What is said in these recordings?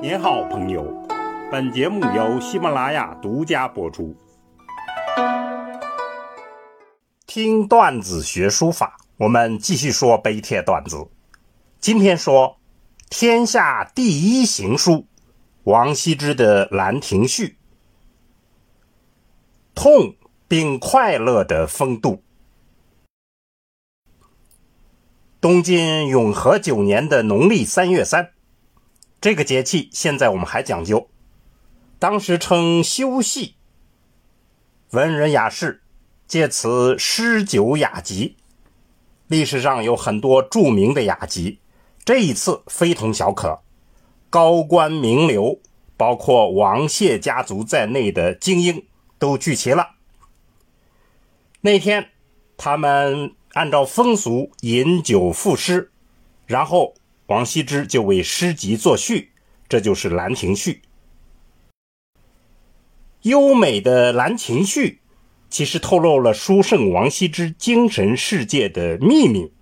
您好，朋友。本节目由喜马拉雅独家播出。听段子学书法，我们继续说碑帖段子。今天说天下第一行书——王羲之的《兰亭序》，痛并快乐的风度。东晋永和九年的农历三月三，这个节气现在我们还讲究，当时称休戏。文人雅士借此诗酒雅集，历史上有很多著名的雅集，这一次非同小可，高官名流，包括王谢家族在内的精英都聚齐了。那天，他们。按照风俗饮酒赋诗，然后王羲之就为诗集作序，这就是《兰亭序》。优美的《兰亭序》其实透露了书圣王羲之精神世界的秘密。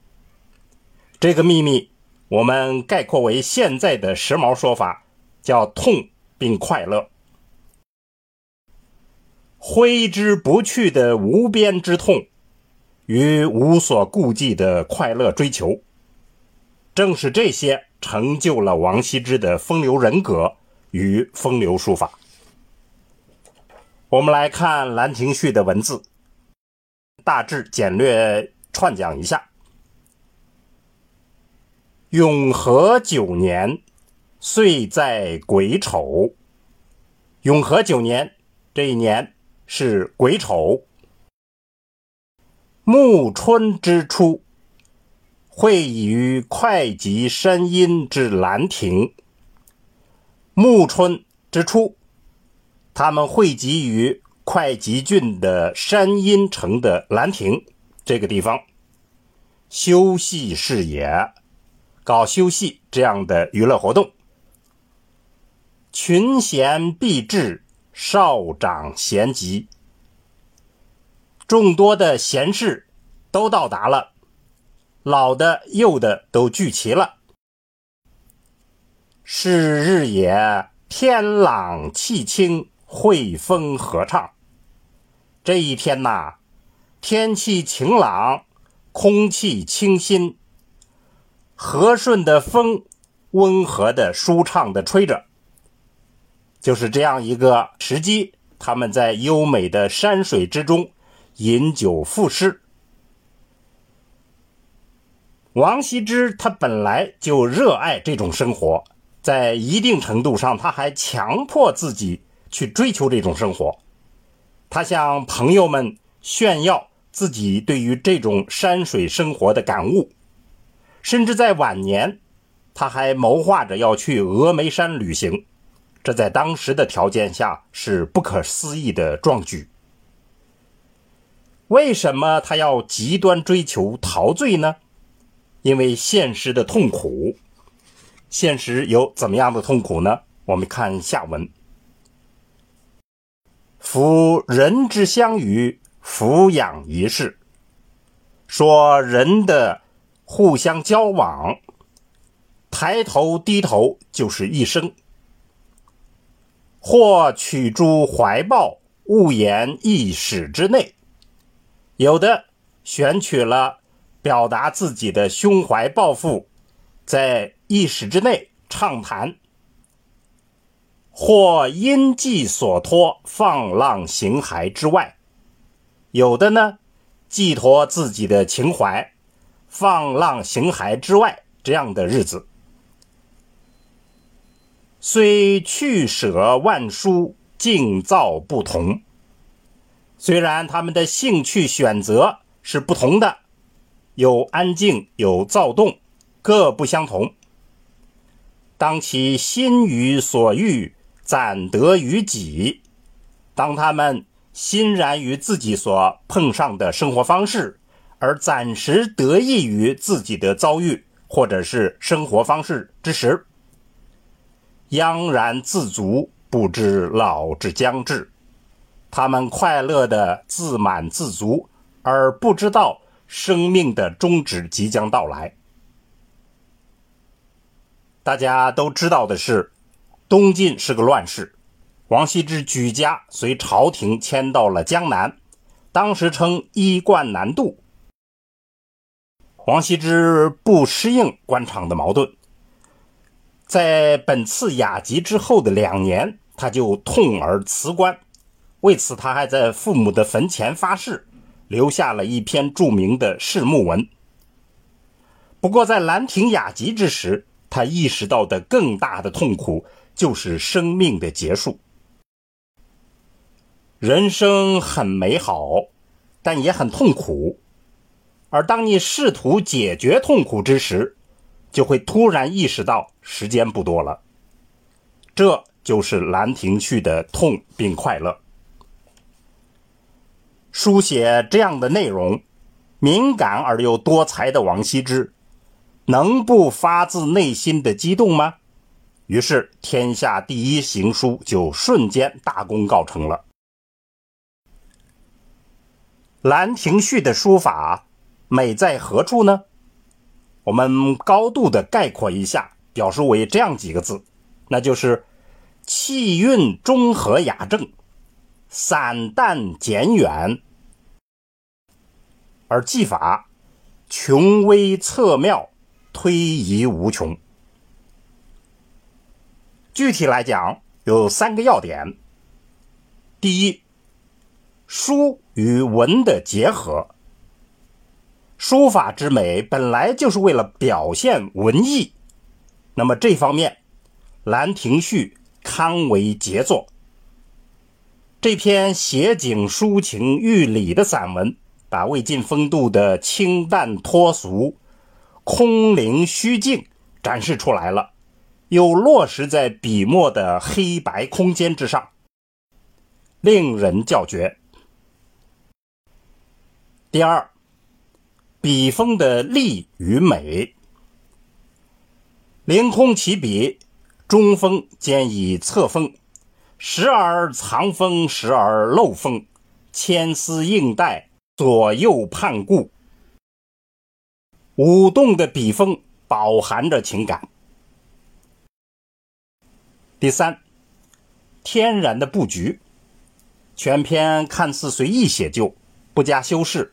这个秘密，我们概括为现在的时髦说法，叫“痛并快乐”，挥之不去的无边之痛。与无所顾忌的快乐追求，正是这些成就了王羲之的风流人格与风流书法。我们来看《兰亭序》的文字，大致简略串讲一下：永和九年，岁在癸丑。永和九年这一年是癸丑。暮春之初，会于会稽山阴之兰亭。暮春之初，他们汇集于会稽郡的山阴城的兰亭这个地方，休息是也，搞休息这样的娱乐活动。群贤毕至，少长咸集。众多的贤士都到达了，老的、幼的都聚齐了。是日也，天朗气清，惠风和畅。这一天呐，天气晴朗，空气清新，和顺的风，温和的、舒畅的吹着。就是这样一个时机，他们在优美的山水之中。饮酒赋诗，王羲之他本来就热爱这种生活，在一定程度上，他还强迫自己去追求这种生活。他向朋友们炫耀自己对于这种山水生活的感悟，甚至在晚年，他还谋划着要去峨眉山旅行。这在当时的条件下是不可思议的壮举。为什么他要极端追求陶醉呢？因为现实的痛苦。现实有怎么样的痛苦呢？我们看下文：夫人之相与，抚养一世。说人的互相交往，抬头低头就是一生。或取诸怀抱，勿言一室之内。有的选取了表达自己的胸怀抱负，在一时之内畅谈；或因寄所托，放浪形骸之外；有的呢，寄托自己的情怀，放浪形骸之外这样的日子，虽去舍万殊，境造不同。虽然他们的兴趣选择是不同的，有安静，有躁动，各不相同。当其心于所欲，暂得于己；当他们欣然于自己所碰上的生活方式，而暂时得益于自己的遭遇或者是生活方式之时，央然自足，不知老之将至。他们快乐的自满自足，而不知道生命的终止即将到来。大家都知道的是，东晋是个乱世，王羲之举家随朝廷迁到了江南，当时称衣冠南渡。王羲之不适应官场的矛盾，在本次雅集之后的两年，他就痛而辞官。为此，他还在父母的坟前发誓，留下了一篇著名的誓墓文。不过，在《兰亭雅集》之时，他意识到的更大的痛苦就是生命的结束。人生很美好，但也很痛苦。而当你试图解决痛苦之时，就会突然意识到时间不多了。这就是《兰亭序》的痛并快乐。书写这样的内容，敏感而又多才的王羲之，能不发自内心的激动吗？于是，天下第一行书就瞬间大功告成了。《兰亭序》的书法。美在何处呢？我们高度的概括一下，表述为这样几个字，那就是气韵中和雅正，散淡简远，而技法穷微侧妙，推移无穷。具体来讲，有三个要点：第一，书与文的结合。书法之美本来就是为了表现文艺，那么这方面，《兰亭序》堪为杰作。这篇写景抒情寓理的散文，把魏晋风度的清淡脱俗、空灵虚静展示出来了，又落实在笔墨的黑白空间之上，令人叫绝。第二。笔锋的力与美，凌空起笔，中锋兼以侧锋，时而藏锋，时而漏锋，牵丝应带，左右盼顾，舞动的笔锋饱含着情感。第三，天然的布局，全篇看似随意写就，不加修饰。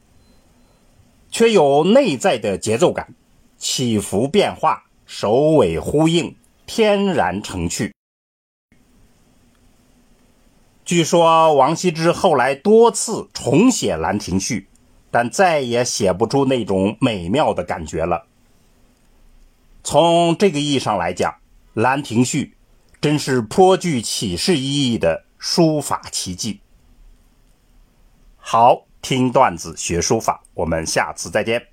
却有内在的节奏感，起伏变化，首尾呼应，天然成趣。据说王羲之后来多次重写《兰亭序》，但再也写不出那种美妙的感觉了。从这个意义上来讲，《兰亭序》真是颇具启示意义的书法奇迹。好。听段子学书法，我们下次再见。